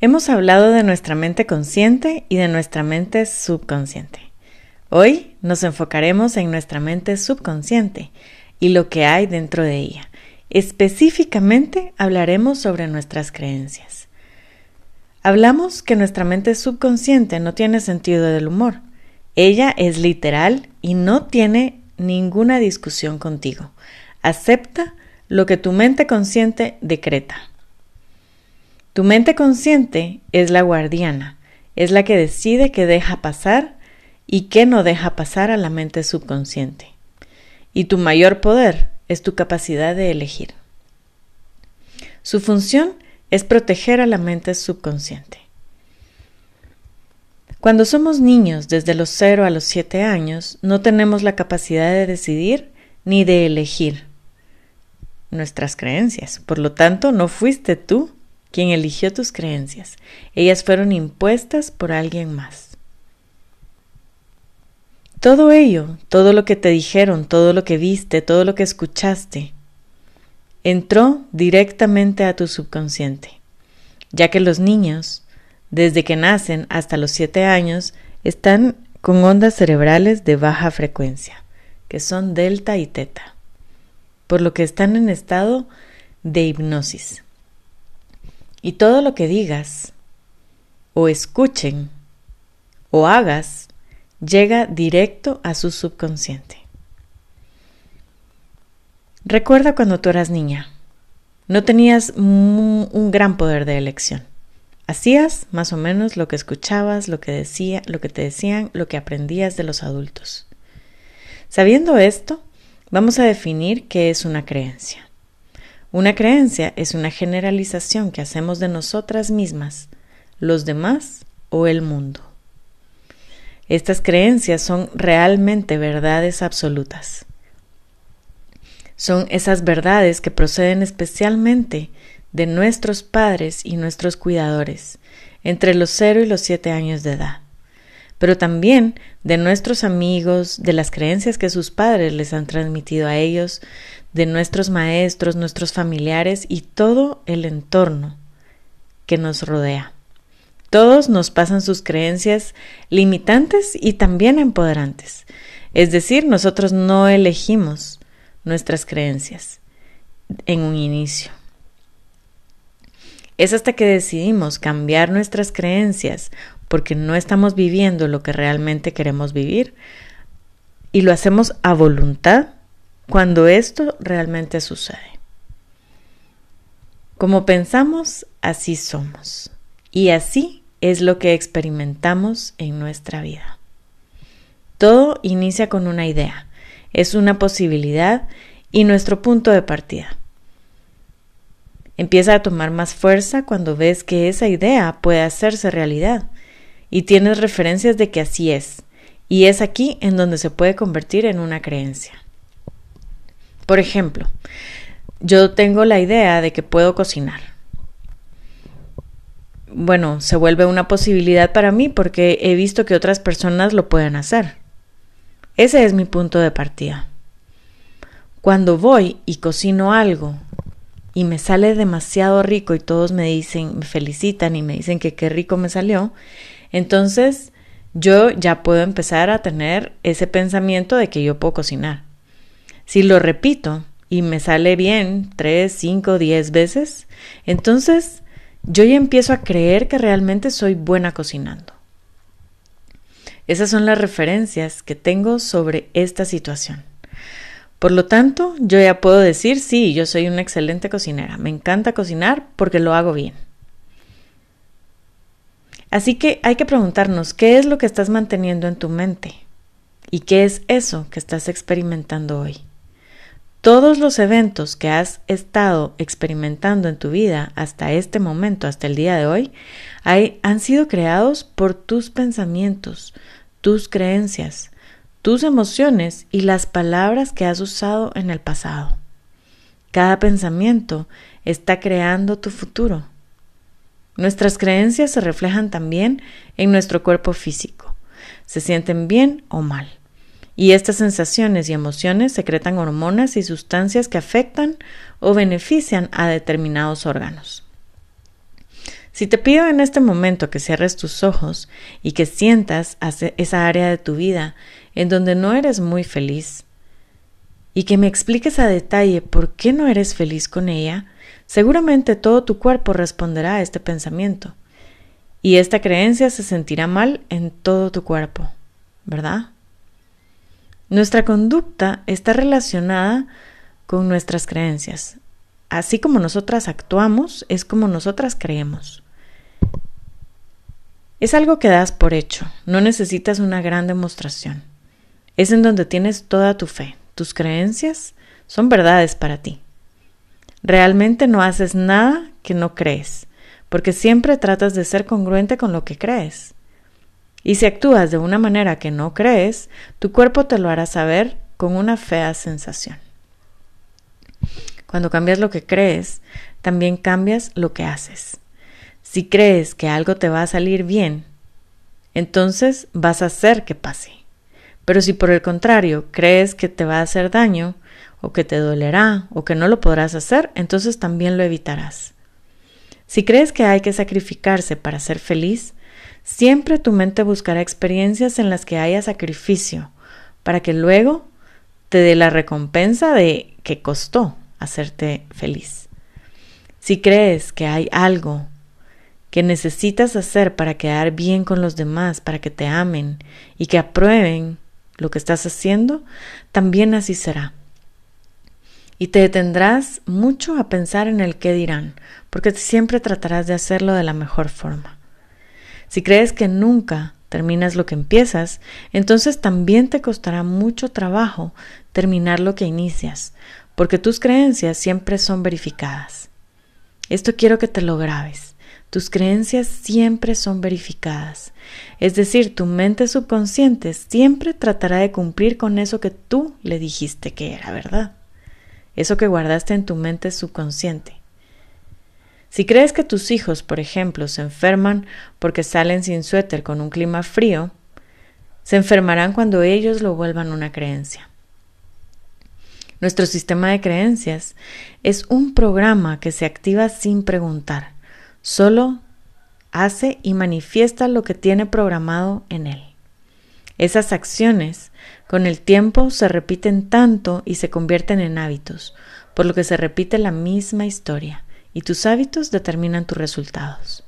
Hemos hablado de nuestra mente consciente y de nuestra mente subconsciente. Hoy nos enfocaremos en nuestra mente subconsciente y lo que hay dentro de ella. Específicamente hablaremos sobre nuestras creencias. Hablamos que nuestra mente subconsciente no tiene sentido del humor. Ella es literal y no tiene ninguna discusión contigo. Acepta lo que tu mente consciente decreta. Tu mente consciente es la guardiana, es la que decide qué deja pasar y qué no deja pasar a la mente subconsciente. Y tu mayor poder es tu capacidad de elegir. Su función es proteger a la mente subconsciente. Cuando somos niños desde los 0 a los 7 años, no tenemos la capacidad de decidir ni de elegir nuestras creencias. Por lo tanto, no fuiste tú quien eligió tus creencias. Ellas fueron impuestas por alguien más. Todo ello, todo lo que te dijeron, todo lo que viste, todo lo que escuchaste, entró directamente a tu subconsciente, ya que los niños, desde que nacen hasta los siete años, están con ondas cerebrales de baja frecuencia, que son delta y teta, por lo que están en estado de hipnosis. Y todo lo que digas, o escuchen, o hagas, llega directo a su subconsciente. Recuerda cuando tú eras niña. No tenías un gran poder de elección. Hacías más o menos lo que escuchabas, lo que decía, lo que te decían, lo que aprendías de los adultos. Sabiendo esto, vamos a definir qué es una creencia. Una creencia es una generalización que hacemos de nosotras mismas, los demás o el mundo. Estas creencias son realmente verdades absolutas. Son esas verdades que proceden especialmente de nuestros padres y nuestros cuidadores entre los 0 y los 7 años de edad, pero también de nuestros amigos, de las creencias que sus padres les han transmitido a ellos, de nuestros maestros, nuestros familiares y todo el entorno que nos rodea. Todos nos pasan sus creencias limitantes y también empoderantes. Es decir, nosotros no elegimos nuestras creencias en un inicio. Es hasta que decidimos cambiar nuestras creencias porque no estamos viviendo lo que realmente queremos vivir y lo hacemos a voluntad cuando esto realmente sucede. Como pensamos, así somos. Y así es lo que experimentamos en nuestra vida. Todo inicia con una idea, es una posibilidad y nuestro punto de partida. Empieza a tomar más fuerza cuando ves que esa idea puede hacerse realidad y tienes referencias de que así es, y es aquí en donde se puede convertir en una creencia. Por ejemplo, yo tengo la idea de que puedo cocinar. Bueno, se vuelve una posibilidad para mí porque he visto que otras personas lo pueden hacer. Ese es mi punto de partida. Cuando voy y cocino algo y me sale demasiado rico y todos me dicen, me felicitan y me dicen que qué rico me salió, entonces yo ya puedo empezar a tener ese pensamiento de que yo puedo cocinar. Si lo repito y me sale bien tres, cinco, diez veces, entonces yo ya empiezo a creer que realmente soy buena cocinando. Esas son las referencias que tengo sobre esta situación. Por lo tanto, yo ya puedo decir, sí, yo soy una excelente cocinera. Me encanta cocinar porque lo hago bien. Así que hay que preguntarnos, ¿qué es lo que estás manteniendo en tu mente? ¿Y qué es eso que estás experimentando hoy? Todos los eventos que has estado experimentando en tu vida hasta este momento, hasta el día de hoy, han sido creados por tus pensamientos, tus creencias, tus emociones y las palabras que has usado en el pasado. Cada pensamiento está creando tu futuro. Nuestras creencias se reflejan también en nuestro cuerpo físico. Se sienten bien o mal y estas sensaciones y emociones secretan hormonas y sustancias que afectan o benefician a determinados órganos. Si te pido en este momento que cierres tus ojos y que sientas esa área de tu vida en donde no eres muy feliz y que me expliques a detalle por qué no eres feliz con ella, seguramente todo tu cuerpo responderá a este pensamiento y esta creencia se sentirá mal en todo tu cuerpo, ¿verdad? Nuestra conducta está relacionada con nuestras creencias. Así como nosotras actuamos, es como nosotras creemos. Es algo que das por hecho, no necesitas una gran demostración. Es en donde tienes toda tu fe, tus creencias son verdades para ti. Realmente no haces nada que no crees, porque siempre tratas de ser congruente con lo que crees. Y si actúas de una manera que no crees, tu cuerpo te lo hará saber con una fea sensación. Cuando cambias lo que crees, también cambias lo que haces. Si crees que algo te va a salir bien, entonces vas a hacer que pase. Pero si por el contrario crees que te va a hacer daño, o que te dolerá, o que no lo podrás hacer, entonces también lo evitarás. Si crees que hay que sacrificarse para ser feliz, siempre tu mente buscará experiencias en las que haya sacrificio, para que luego te dé la recompensa de que costó hacerte feliz. Si crees que hay algo que necesitas hacer para quedar bien con los demás, para que te amen y que aprueben lo que estás haciendo, también así será. Y te detendrás mucho a pensar en el qué dirán, porque siempre tratarás de hacerlo de la mejor forma. Si crees que nunca terminas lo que empiezas, entonces también te costará mucho trabajo terminar lo que inicias, porque tus creencias siempre son verificadas. Esto quiero que te lo grabes. Tus creencias siempre son verificadas. Es decir, tu mente subconsciente siempre tratará de cumplir con eso que tú le dijiste que era verdad. Eso que guardaste en tu mente subconsciente. Si crees que tus hijos, por ejemplo, se enferman porque salen sin suéter con un clima frío, se enfermarán cuando ellos lo vuelvan una creencia. Nuestro sistema de creencias es un programa que se activa sin preguntar, solo hace y manifiesta lo que tiene programado en él. Esas acciones con el tiempo se repiten tanto y se convierten en hábitos, por lo que se repite la misma historia, y tus hábitos determinan tus resultados.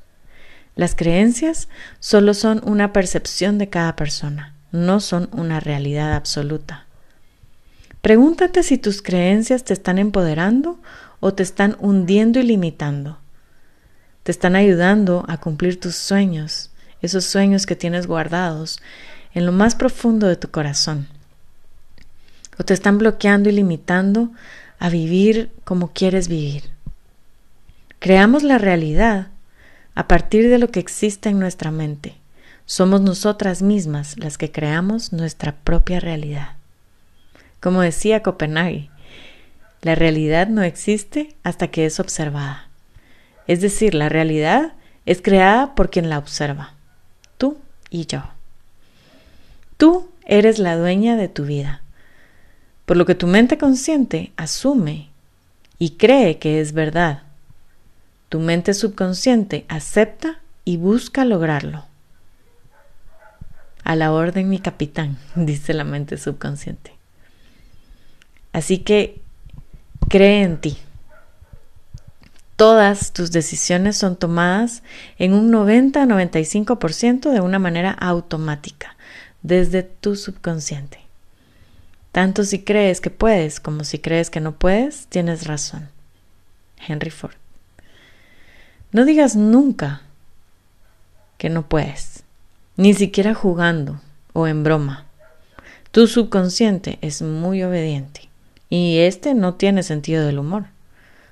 Las creencias solo son una percepción de cada persona, no son una realidad absoluta. Pregúntate si tus creencias te están empoderando o te están hundiendo y limitando. Te están ayudando a cumplir tus sueños, esos sueños que tienes guardados en lo más profundo de tu corazón. O te están bloqueando y limitando a vivir como quieres vivir. Creamos la realidad a partir de lo que existe en nuestra mente. Somos nosotras mismas las que creamos nuestra propia realidad. Como decía Copenhague, la realidad no existe hasta que es observada. Es decir, la realidad es creada por quien la observa, tú y yo. Tú eres la dueña de tu vida, por lo que tu mente consciente asume y cree que es verdad. Tu mente subconsciente acepta y busca lograrlo. A la orden, mi capitán, dice la mente subconsciente. Así que cree en ti. Todas tus decisiones son tomadas en un 90-95% de una manera automática, desde tu subconsciente. Tanto si crees que puedes como si crees que no puedes, tienes razón. Henry Ford. No digas nunca que no puedes, ni siquiera jugando o en broma. Tu subconsciente es muy obediente y este no tiene sentido del humor.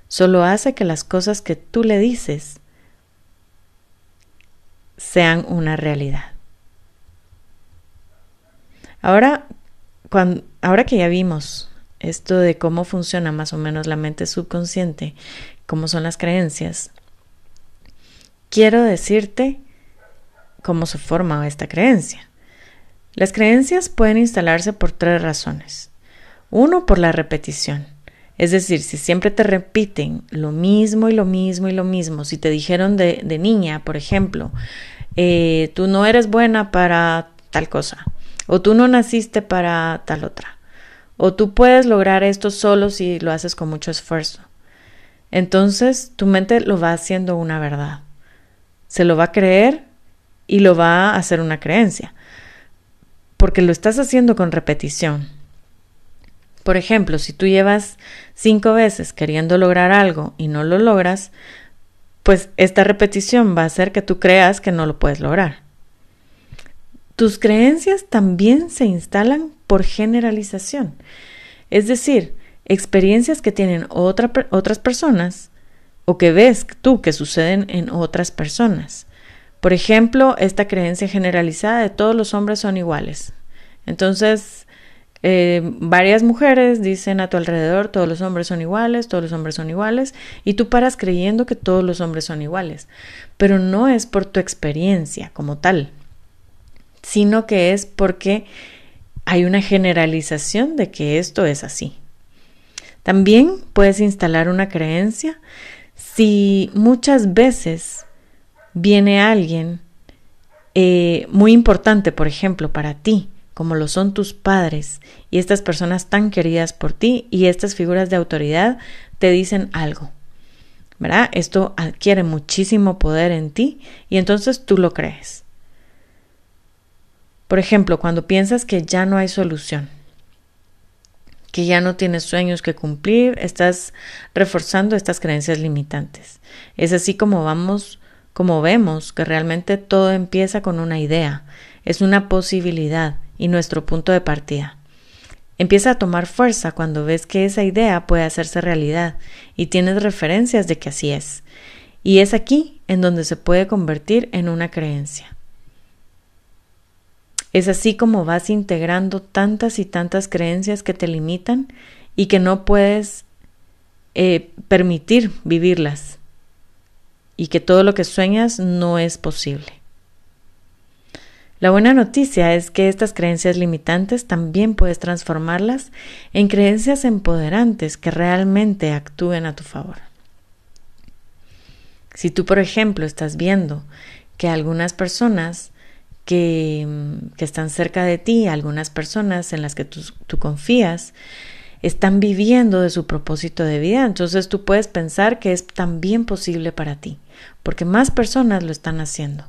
Solo hace que las cosas que tú le dices sean una realidad. Ahora, cuando, ahora que ya vimos esto de cómo funciona más o menos la mente subconsciente, cómo son las creencias, quiero decirte cómo se forma esta creencia. Las creencias pueden instalarse por tres razones. Uno, por la repetición. Es decir, si siempre te repiten lo mismo y lo mismo y lo mismo, si te dijeron de, niña, por ejemplo, eh, tú no eres buena para tal cosa, o tú no naciste para tal otra, o tú puedes lograr esto solo si lo haces con mucho esfuerzo. Entonces tu mente lo va haciendo una verdad. Se lo va a creer y lo va a hacer una creencia. Porque lo estás haciendo con repetición. Por ejemplo, si tú llevas cinco veces queriendo lograr algo y no lo logras, pues esta repetición va a hacer que tú creas que no lo puedes lograr. Tus creencias también se instalan por generalización. Es decir, experiencias que tienen otras personas o que ves tú que suceden en otras personas. Por ejemplo, esta creencia generalizada de todos los hombres son iguales. Entonces, eh, varias mujeres dicen a tu alrededor todos los hombres son iguales, todos los hombres son iguales, y tú paras creyendo que todos los hombres son iguales. Pero no es por tu experiencia como tal, sino que es porque hay una generalización de que esto es así. También puedes instalar una creencia si muchas veces viene alguien eh, muy importante, por ejemplo, para ti, como lo son tus padres y estas personas tan queridas por ti y estas figuras de autoridad te dicen algo. ¿Verdad? Esto adquiere muchísimo poder en ti y entonces tú lo crees. Por ejemplo, cuando piensas que ya no hay solución, que ya no tienes sueños que cumplir, estás reforzando estas creencias limitantes. Es así como vamos, como vemos que realmente todo empieza con una idea, es una posibilidad y nuestro punto de partida. Empieza a tomar fuerza cuando ves que esa idea puede hacerse realidad y tienes referencias de que así es. Y es aquí en donde se puede convertir en una creencia. Es así como vas integrando tantas y tantas creencias que te limitan y que no puedes eh, permitir vivirlas y que todo lo que sueñas no es posible. La buena noticia es que estas creencias limitantes también puedes transformarlas en creencias empoderantes que realmente actúen a tu favor. Si tú, por ejemplo, estás viendo que algunas personas que, están cerca de ti, algunas personas en las que tú, tú confías, están viviendo de su propósito de vida. Entonces tú puedes pensar que es también posible para ti, porque más personas lo están haciendo.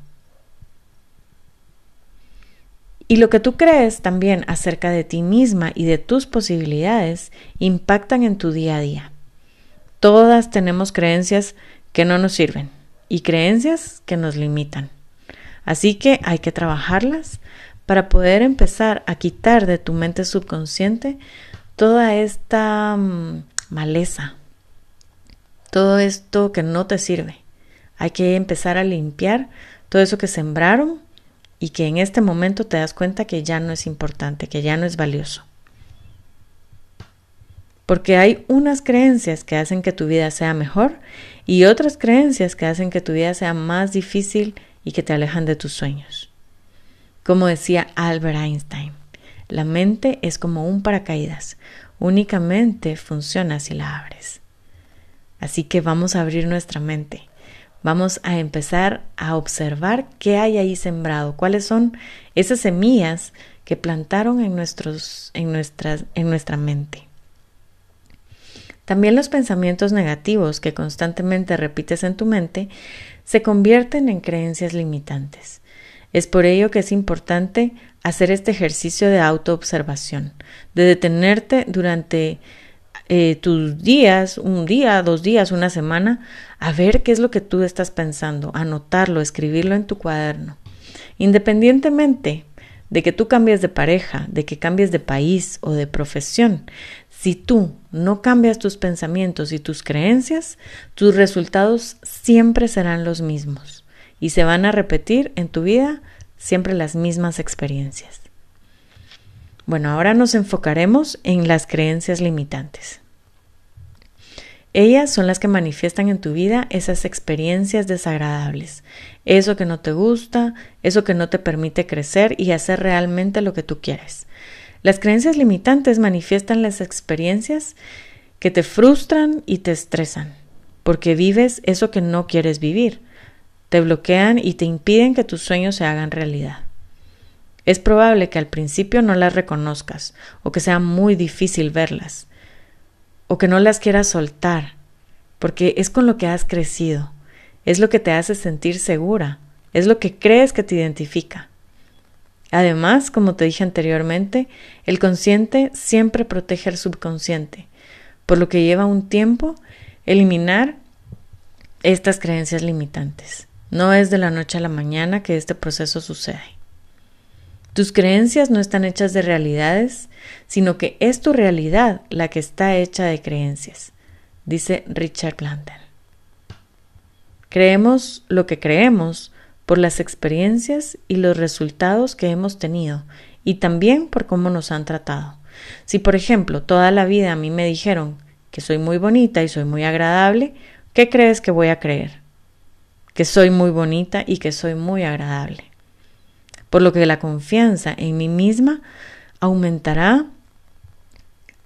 Y lo que tú crees también acerca de ti misma y de tus posibilidades impactan en tu día a día. Todas tenemos creencias que no nos sirven y creencias que nos limitan. Así que hay que trabajarlas para poder empezar a quitar de tu mente subconsciente toda esta mm, maleza, todo esto que no te sirve. Hay que empezar a limpiar todo eso que sembraron y que en este momento te das cuenta que ya no es importante, que ya no es valioso. Porque hay unas creencias que hacen que tu vida sea mejor y otras creencias que hacen que tu vida sea más difícil y que te alejan de tus sueños. Como decía Albert Einstein, la mente es como un paracaídas, únicamente funciona si la abres. Así que vamos a abrir nuestra mente. Vamos a empezar a observar qué hay ahí sembrado, cuáles son esas semillas que plantaron en, nuestros, en, nuestras, en nuestra mente. También los pensamientos negativos que constantemente repites en tu mente se convierten en creencias limitantes. Es por ello que es importante hacer este ejercicio de autoobservación, de detenerte durante eh, tus días, un día, dos días, una semana, a ver qué es lo que tú estás pensando, anotarlo, escribirlo en tu cuaderno. Independientemente de que tú cambies de pareja, de que cambies de país o de profesión, si tú no cambias tus pensamientos y tus creencias, tus resultados siempre serán los mismos y se van a repetir en tu vida siempre las mismas experiencias. Bueno, ahora nos enfocaremos en las creencias limitantes. Ellas son las que manifiestan en tu vida esas experiencias desagradables, eso que no te gusta, eso que no te permite crecer y hacer realmente lo que tú quieres. Las creencias limitantes manifiestan las experiencias que te frustran y te estresan, porque vives eso que no quieres vivir, te bloquean y te impiden que tus sueños se hagan realidad. Es probable que al principio no las reconozcas o que sea muy difícil verlas o que no las quieras soltar, porque es con lo que has crecido, es lo que te hace sentir segura, es lo que crees que te identifica. Además, como te dije anteriormente, el consciente siempre protege al subconsciente, por lo que lleva un tiempo eliminar estas creencias limitantes. No es de la noche a la mañana que este proceso sucede. Tus creencias no están hechas de realidades, sino que es tu realidad la que está hecha de creencias, dice Richard Blandel. Creemos lo que creemos por las experiencias y los resultados que hemos tenido y también por cómo nos han tratado. Si, por ejemplo, toda la vida a mí me dijeron que soy muy bonita y soy muy agradable, ¿qué crees que voy a creer? Que soy muy bonita y que soy muy agradable por lo que la confianza en mí misma aumentará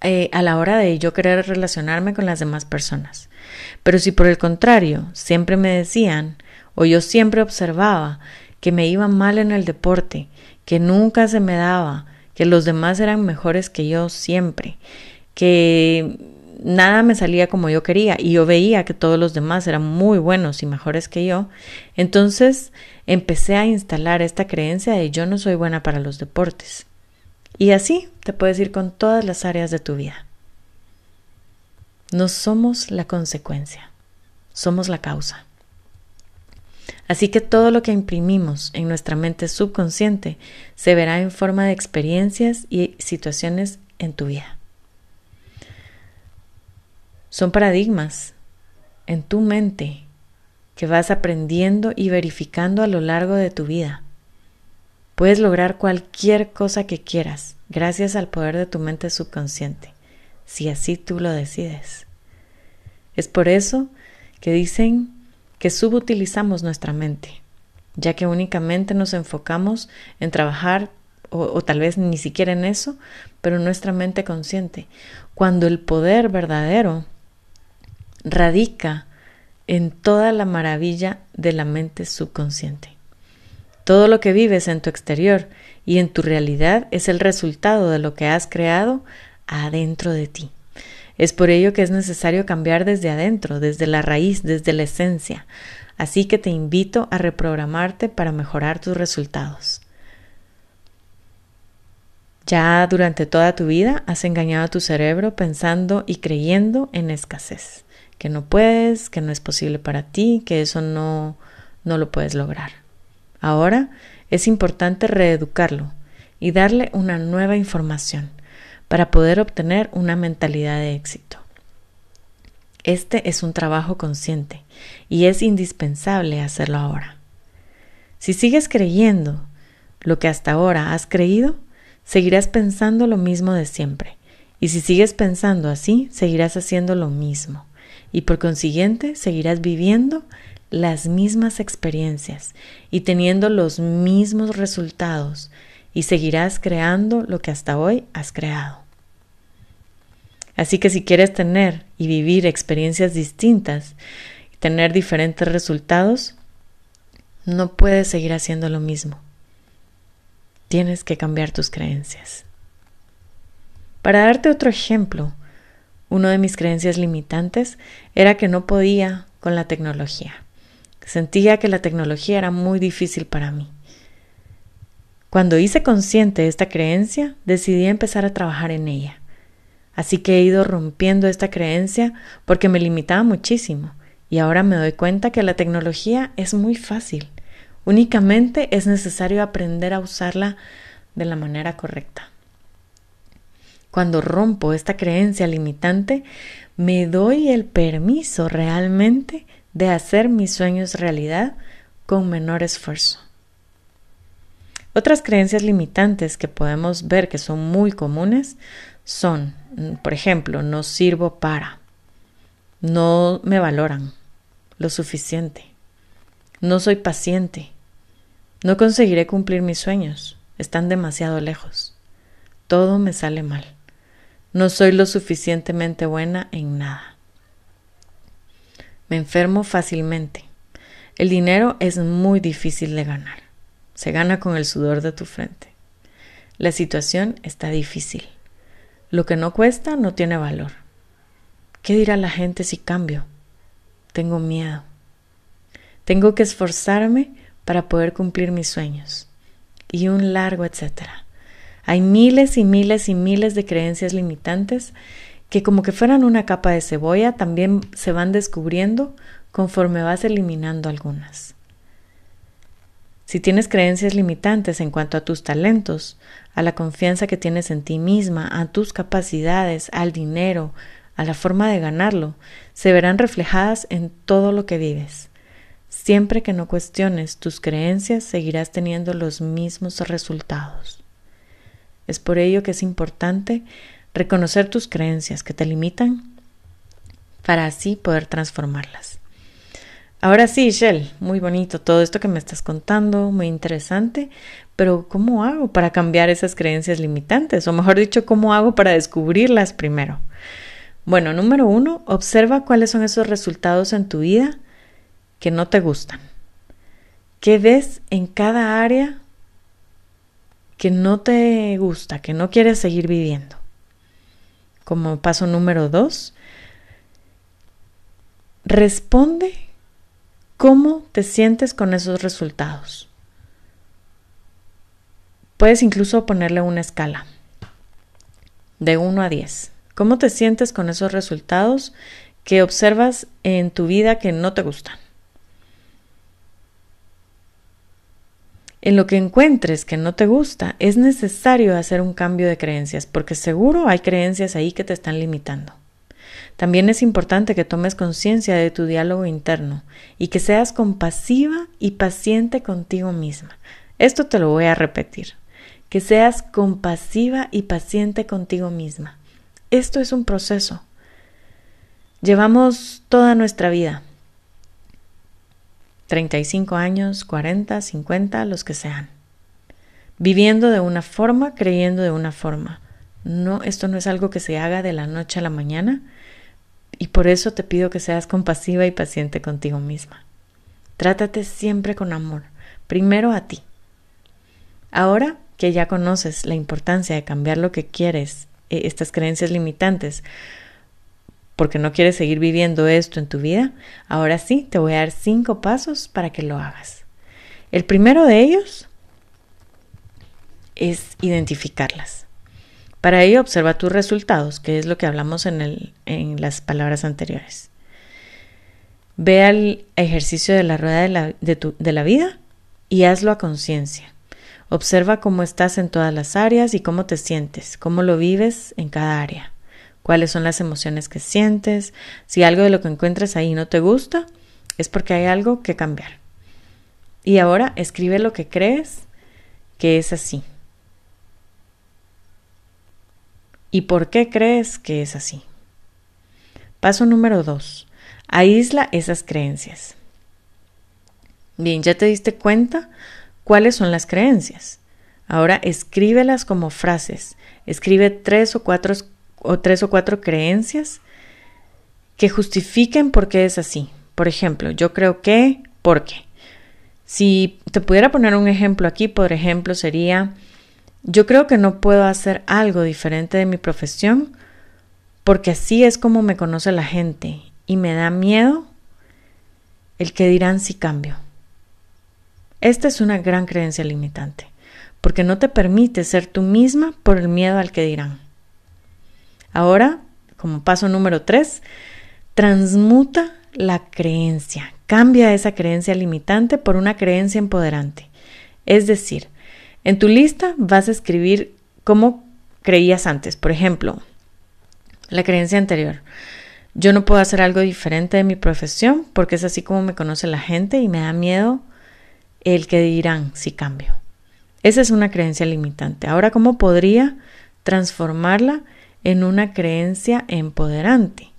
eh, a la hora de yo querer relacionarme con las demás personas. Pero si por el contrario siempre me decían o yo siempre observaba que me iba mal en el deporte, que nunca se me daba, que los demás eran mejores que yo siempre, que nada me salía como yo quería y yo veía que todos los demás eran muy buenos y mejores que yo, entonces empecé a instalar esta creencia de yo no soy buena para los deportes. Y así te puedes ir con todas las áreas de tu vida. No somos la consecuencia, somos la causa. Así que todo lo que imprimimos en nuestra mente subconsciente se verá en forma de experiencias y situaciones en tu vida. Son paradigmas en tu mente que vas aprendiendo y verificando a lo largo de tu vida. Puedes lograr cualquier cosa que quieras gracias al poder de tu mente subconsciente, si así tú lo decides. Es por eso que dicen que subutilizamos nuestra mente, ya que únicamente nos enfocamos en trabajar o, o, tal vez ni siquiera en eso, pero nuestra mente consciente, cuando el poder verdadero radica en toda la maravilla de la mente subconsciente. Todo lo que vives en tu exterior y en tu realidad es el resultado de lo que has creado adentro de ti. Es por ello que es necesario cambiar desde adentro, desde la raíz, desde la esencia. Así que te invito a reprogramarte para mejorar tus resultados. Ya durante toda tu vida has engañado a tu cerebro pensando y creyendo en escasez que no puedes, que no es posible para ti, que eso no, no lo puedes lograr. Ahora es importante reeducarlo y darle una nueva información para poder obtener una mentalidad de éxito. Este es un trabajo consciente y es indispensable hacerlo ahora. Si sigues creyendo lo que hasta ahora has creído, seguirás pensando lo mismo de siempre. Y si sigues pensando así, seguirás haciendo lo mismo y por consiguiente seguirás viviendo las mismas experiencias y teniendo los mismos resultados y seguirás creando lo que hasta hoy has creado. Así que si quieres tener y vivir experiencias distintas tener diferentes resultados, no puedes seguir haciendo lo mismo. Tienes que cambiar tus creencias. Para darte otro ejemplo, una de mis creencias limitantes era que no podía con la tecnología. Sentía que la tecnología era muy difícil para mí. Cuando hice consciente esta creencia, decidí empezar a trabajar en ella. Así que he ido rompiendo esta creencia porque me limitaba muchísimo y ahora me doy cuenta que la tecnología es muy fácil. Únicamente es necesario aprender a usarla de la manera correcta. Cuando rompo esta creencia limitante, me doy el permiso realmente de hacer mis sueños realidad con menor esfuerzo. Otras creencias limitantes que podemos ver que son muy comunes son, por ejemplo, no sirvo para, no me valoran lo suficiente, no soy paciente, no conseguiré cumplir mis sueños, están demasiado lejos, todo me sale mal No soy lo suficientemente buena en nada. Me enfermo fácilmente. El dinero es muy difícil de ganar. Se gana con el sudor de tu frente. La situación está difícil. Lo que no cuesta no tiene valor. ¿Qué dirá la gente si cambio? Tengo miedo. Tengo que esforzarme para poder cumplir mis sueños. Y un largo etcétera. Hay miles y miles y miles de creencias limitantes que como que fueran una capa de cebolla también se van descubriendo conforme vas eliminando algunas. Si tienes creencias limitantes en cuanto a tus talentos, a la confianza que tienes en ti misma, a tus capacidades, al dinero, a la forma de ganarlo, se verán reflejadas en todo lo que vives. Siempre que no cuestiones tus creencias, seguirás teniendo los mismos resultados. Es por ello que es importante reconocer tus creencias que te limitan para así poder transformarlas. Ahora sí, Shell, muy bonito todo esto que me estás contando, muy interesante, pero ¿cómo hago para cambiar esas creencias limitantes? O mejor dicho, ¿cómo hago para descubrirlas primero? Bueno, número uno, observa cuáles son esos resultados en tu vida que no te gustan. ¿Qué ves en cada área que no te gusta, que no quieres seguir viviendo? Como paso número dos, responde cómo te sientes con esos resultados. Puedes incluso ponerle una escala de 1 a 10. ¿Cómo te sientes con esos resultados que observas en tu vida que no te gustan? En lo que encuentres que no te gusta, es necesario hacer un cambio de creencias, porque seguro hay creencias ahí que te están limitando. También es importante que tomes conciencia de tu diálogo interno y que seas compasiva y paciente contigo misma. Esto te lo voy a repetir. Que seas compasiva y paciente contigo misma. Esto es un proceso. Llevamos toda nuestra vida. 35 años, 40, 50, los que sean. Viviendo de una forma, creyendo de una forma. No, esto no es algo que se haga de la noche a la mañana y por eso te pido que seas compasiva y paciente contigo misma. Trátate siempre con amor, primero a ti. Ahora que ya conoces la importancia de cambiar lo que quieres eh, estas creencias limitantes porque no quieres seguir viviendo esto en tu vida, ahora sí te voy a dar cinco pasos para que lo hagas. El primero de ellos es identificarlas. Para ello observa tus resultados, que es lo que hablamos en, el, en las palabras anteriores. Ve al ejercicio de la rueda de la, de la vida y hazlo a conciencia. Observa cómo estás en todas las áreas y cómo te sientes, cómo lo vives en cada área, cuáles son las emociones que sientes. Si algo de lo que encuentras ahí no te gusta, es porque hay algo que cambiar. Y ahora escribe lo que crees que es así. ¿Y por qué crees que es así? Paso número dos. Aísla esas creencias. Bien, ya te diste cuenta cuáles son las creencias. Ahora escríbelas como frases. Escribe tres o cuatro, o tres o cuatro creencias que justifiquen por qué es así. Por ejemplo, yo creo que, ¿por qué? Si te pudiera poner un ejemplo aquí, por ejemplo, sería, yo creo que no puedo hacer algo diferente de mi profesión porque así es como me conoce la gente y me da miedo el que dirán si cambio. Esta es una gran creencia limitante, porque no te permite ser tú misma por el miedo al que dirán. Ahora, como paso número tres, transmuta la creencia, cambia esa creencia limitante por una creencia empoderante. Es decir, en tu lista vas a escribir cómo creías antes. Por ejemplo, la creencia anterior. Yo no puedo hacer algo diferente de mi profesión porque es así como me conoce la gente y me da miedo el que dirán si cambio. Esa es una creencia limitante. Ahora, ¿cómo podría transformarla en una creencia empoderante?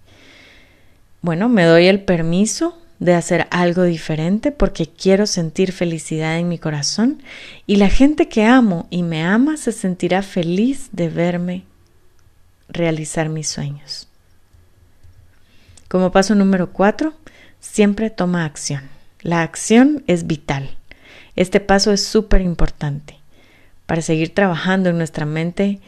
Bueno, me doy el permiso de hacer algo diferente porque quiero sentir felicidad en mi corazón y la gente que amo y me ama se sentirá feliz de verme realizar mis sueños. Como paso número cuatro, siempre toma acción. La acción es vital. Este paso es súper importante para seguir trabajando en nuestra mente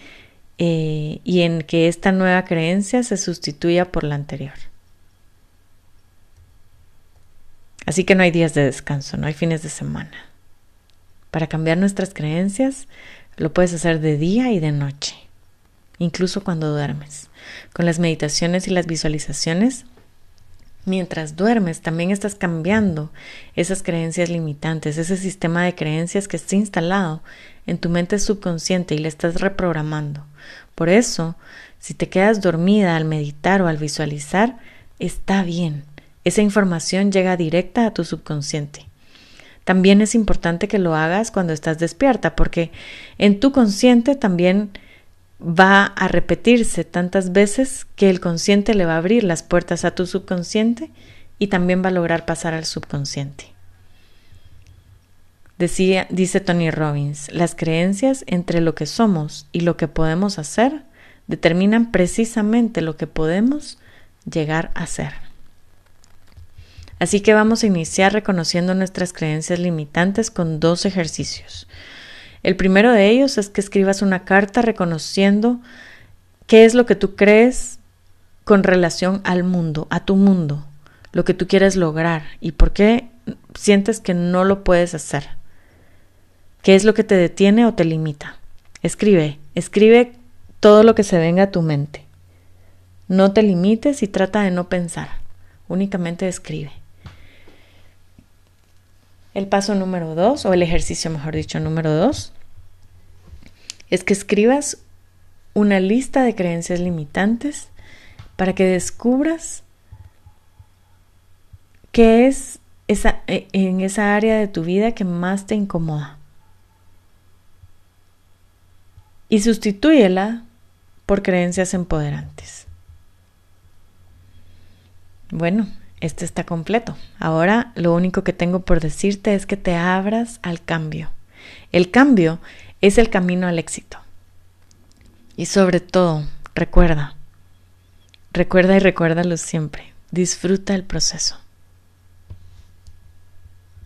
eh, y en que esta nueva creencia se sustituya por la anterior. Así que no hay días de descanso, no hay fines de semana. Para cambiar nuestras creencias, lo puedes hacer de día y de noche, incluso cuando duermes. Con las meditaciones y las visualizaciones, mientras duermes, también estás cambiando esas creencias limitantes, ese sistema de creencias que está instalado en tu mente subconsciente y le estás reprogramando. Por eso, si te quedas dormida al meditar o al visualizar, está bien esa información llega directa a tu subconsciente. También es importante que lo hagas cuando estás despierta, porque en tu consciente también va a repetirse tantas veces que el consciente le va a abrir las puertas a tu subconsciente y también va a lograr pasar al subconsciente. Dice Tony Robbins, las creencias entre lo que somos y lo que podemos hacer determinan precisamente lo que podemos llegar a ser. Así que vamos a iniciar reconociendo nuestras creencias limitantes con dos ejercicios. El primero de ellos es que escribas una carta reconociendo qué es lo que tú crees con relación al mundo, a tu mundo, lo que tú quieres lograr y por qué sientes que no lo puedes hacer. ¿Qué es lo que te detiene o te limita? Escribe, escribe todo lo que se venga a tu mente. No te limites y trata de no pensar, únicamente escribe. El paso número dos, o el ejercicio, mejor dicho, número dos, es que escribas una lista de creencias limitantes para que descubras qué es esa, e, en esa área de tu vida que más te incomoda. Y sustitúyela por creencias empoderantes. Bueno, este está completo. Ahora lo único que tengo por decirte es que te abras al cambio. El cambio es el camino al éxito. Y sobre todo, recuerda, recuerda y recuérdalo siempre, disfruta el proceso.